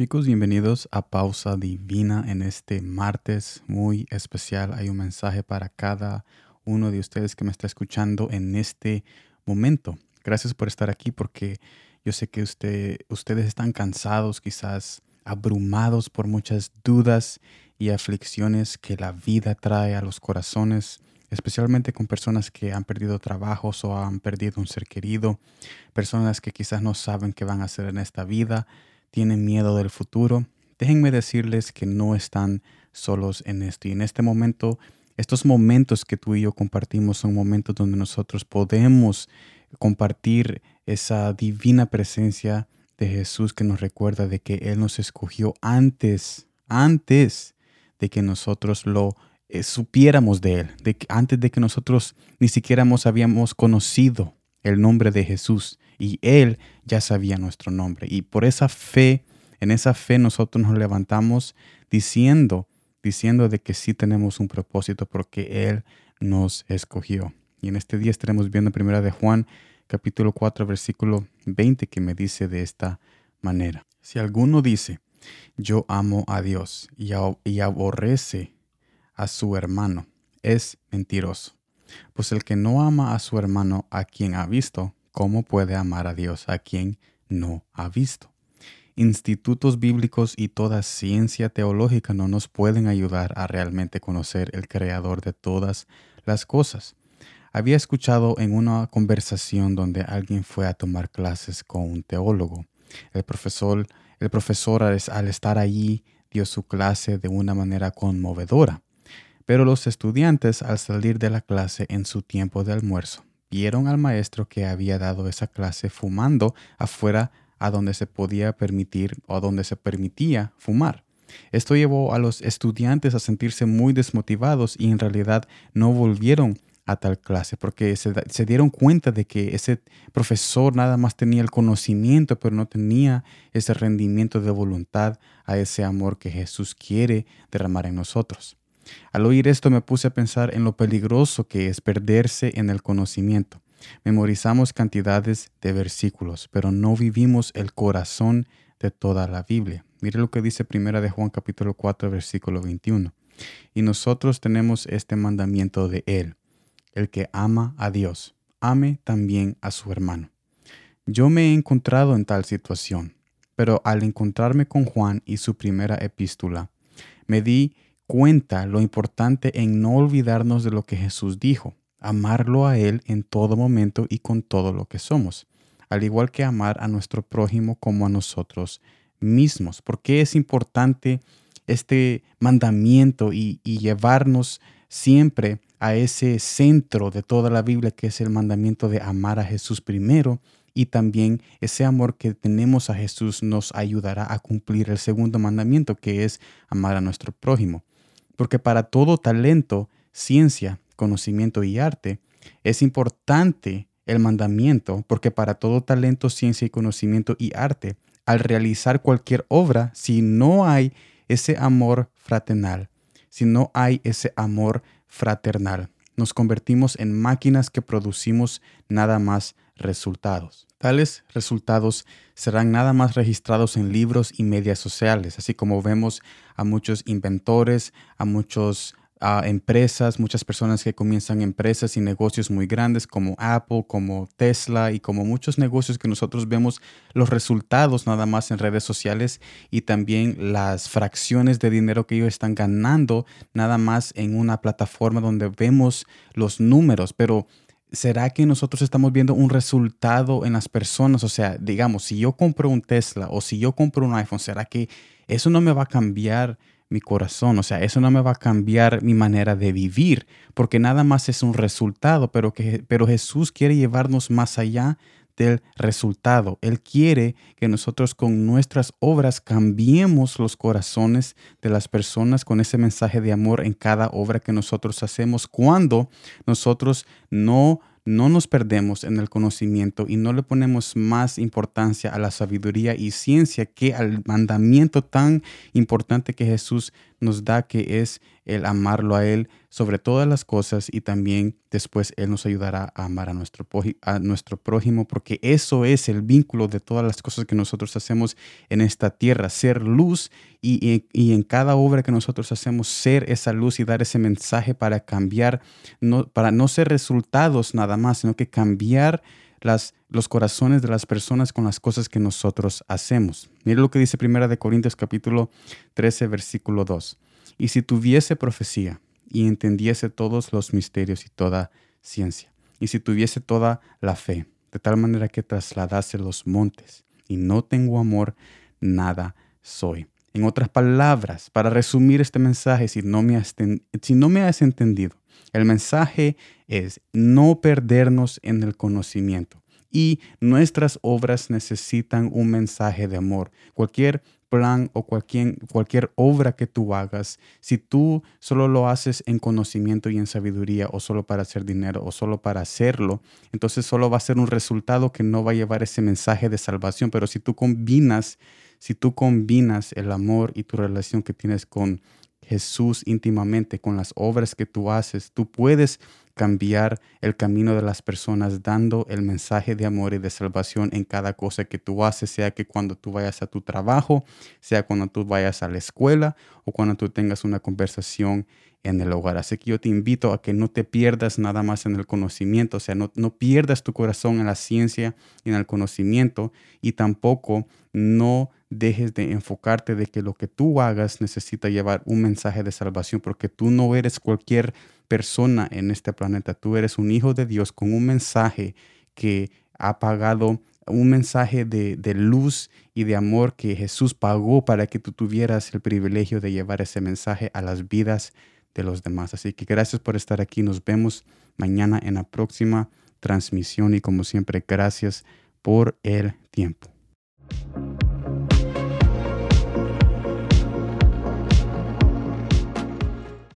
chicos, bienvenidos a Pausa Divina en este martes muy especial. Hay un mensaje para cada uno de ustedes que me está escuchando en este momento. Gracias por estar aquí porque yo sé que usted, ustedes están cansados, quizás abrumados por muchas dudas y aflicciones que la vida trae a los corazones, especialmente con personas que han perdido trabajos o han perdido un ser querido, personas que quizás no saben qué van a hacer en esta vida, tienen miedo del futuro. Déjenme decirles que no están solos en esto y en este momento estos momentos que tú y yo compartimos son momentos donde nosotros podemos compartir esa divina presencia de Jesús que nos recuerda de que Él nos escogió antes, antes de que nosotros lo eh, supiéramos de Él, de que, antes de que nosotros ni siquiera habíamos conocido el nombre de Jesús y Él ya sabía nuestro nombre. Y por esa fe, en esa fe nosotros nos levantamos diciendo diciendo de que sí tenemos un propósito porque Él nos escogió. Y en este día estaremos viendo primera de Juan capítulo 4 versículo 20 que me dice de esta manera. Si alguno dice, yo amo a Dios y, y aborrece a su hermano, es mentiroso. Pues el que no ama a su hermano a quien ha visto, ¿cómo puede amar a Dios a quien no ha visto? institutos bíblicos y toda ciencia teológica no nos pueden ayudar a realmente conocer el creador de todas las cosas. Había escuchado en una conversación donde alguien fue a tomar clases con un teólogo. El profesor, el profesor al estar allí dio su clase de una manera conmovedora. Pero los estudiantes al salir de la clase en su tiempo de almuerzo vieron al maestro que había dado esa clase fumando afuera a donde se podía permitir o a donde se permitía fumar. Esto llevó a los estudiantes a sentirse muy desmotivados y en realidad no volvieron a tal clase porque se, se, dieron cuenta de que ese profesor nada más tenía el conocimiento pero no tenía ese rendimiento de voluntad a ese amor que Jesús quiere derramar en nosotros. Al oír esto me puse a pensar en lo peligroso que es perderse en el conocimiento. Memorizamos cantidades de versículos, pero no vivimos el corazón de toda la Biblia. Mire lo que dice Primera de Juan capítulo 4 versículo 21. Y nosotros tenemos este mandamiento de Él, el que ama a Dios, ame también a su hermano. Yo me he encontrado en tal situación, pero al encontrarme con Juan y su primera epístola, me di cuenta lo importante en no olvidarnos de lo que Jesús dijo amarlo a Él en todo momento y con todo lo que somos, al igual que amar a nuestro prójimo como a nosotros mismos. ¿Por qué es importante este mandamiento y, y llevarnos siempre a ese centro de toda la Biblia, que es el mandamiento de amar a Jesús primero? Y también ese amor que tenemos a Jesús nos ayudará a cumplir el segundo mandamiento, que es amar a nuestro prójimo. Porque para todo talento, ciencia conocimiento y arte, es importante el mandamiento porque para todo talento, ciencia y conocimiento y arte, al realizar cualquier obra, si no hay ese amor fraternal, si no hay ese amor fraternal, nos convertimos en máquinas que producimos nada más resultados. Tales resultados serán nada más registrados en libros y medias sociales, así como vemos a muchos inventores, a muchos a empresas, muchas personas que comienzan empresas y negocios muy grandes como Apple, como Tesla y como muchos negocios que nosotros vemos los resultados nada más en redes sociales y también las fracciones de dinero que ellos están ganando nada más en una plataforma donde vemos los números, pero ¿será que nosotros estamos viendo un resultado en las personas? O sea, digamos, si yo compro un Tesla o si yo compro un iPhone, ¿será que eso no me va a cambiar? mi corazón. O sea, eso no me va a cambiar mi manera de vivir, porque nada más es un resultado, pero, que, pero Jesús quiere llevarnos más allá del resultado. Él quiere que nosotros con nuestras obras cambiemos los corazones de las personas con ese mensaje de amor en cada obra que nosotros hacemos cuando nosotros no no nos perdemos en el conocimiento y no le ponemos más importancia a la sabiduría y ciencia que al mandamiento tan importante que Jesús nos da que es el amarlo a Él sobre todas las cosas y también después Él nos ayudará a amar a nuestro, a nuestro prójimo porque eso es el vínculo de todas las cosas que nosotros hacemos en esta tierra, ser luz y, y, en cada obra que nosotros hacemos ser esa luz y dar ese mensaje para cambiar, no, para no ser resultados nada más, sino que cambiar los corazones de las personas con las cosas que nosotros hacemos. Mire lo que dice Primera de Corintios capítulo 13 versículo 2. Y si tuviese profecía y entendiese todos los misterios y toda ciencia, y si tuviese toda la fe, de tal manera que trasladase los montes, y no tengo amor, nada soy. En otras palabras, para resumir este mensaje, si no me has entendido, el mensaje es no perdernos en el conocimiento y nuestras obras necesitan un mensaje de amor. Cualquier plan o cualquier, cualquier obra que tú hagas, si tú solo lo haces en conocimiento y en sabiduría o solo para hacer dinero o solo para hacerlo, entonces solo va a ser un resultado que no va a llevar ese mensaje de salvación. Pero si tú combinas, si tú combinas el amor y tu relación que tienes con Jesús íntimamente, con las obras que tú haces, tú puedes cambiar el camino de las personas dando el mensaje de amor y de salvación en cada cosa que tú haces, sea que cuando tú vayas a tu trabajo, sea cuando tú vayas a la escuela o cuando tú tengas una conversación en el hogar. Así que yo te invito a que no te pierdas nada más en el conocimiento, o sea, no, no pierdas tu corazón en la ciencia y en el conocimiento y tampoco no dejes de enfocarte de que lo que tú hagas necesita llevar un mensaje de salvación, porque tú no eres cualquier persona en este planeta, tú eres un hijo de Dios con un mensaje que ha pagado un mensaje de, de, luz y de amor que Jesús pagó para que tú tuvieras el privilegio de llevar ese mensaje a las vidas de los demás. Así que gracias por estar aquí. Nos vemos mañana en la próxima transmisión y como siempre, gracias por el tiempo.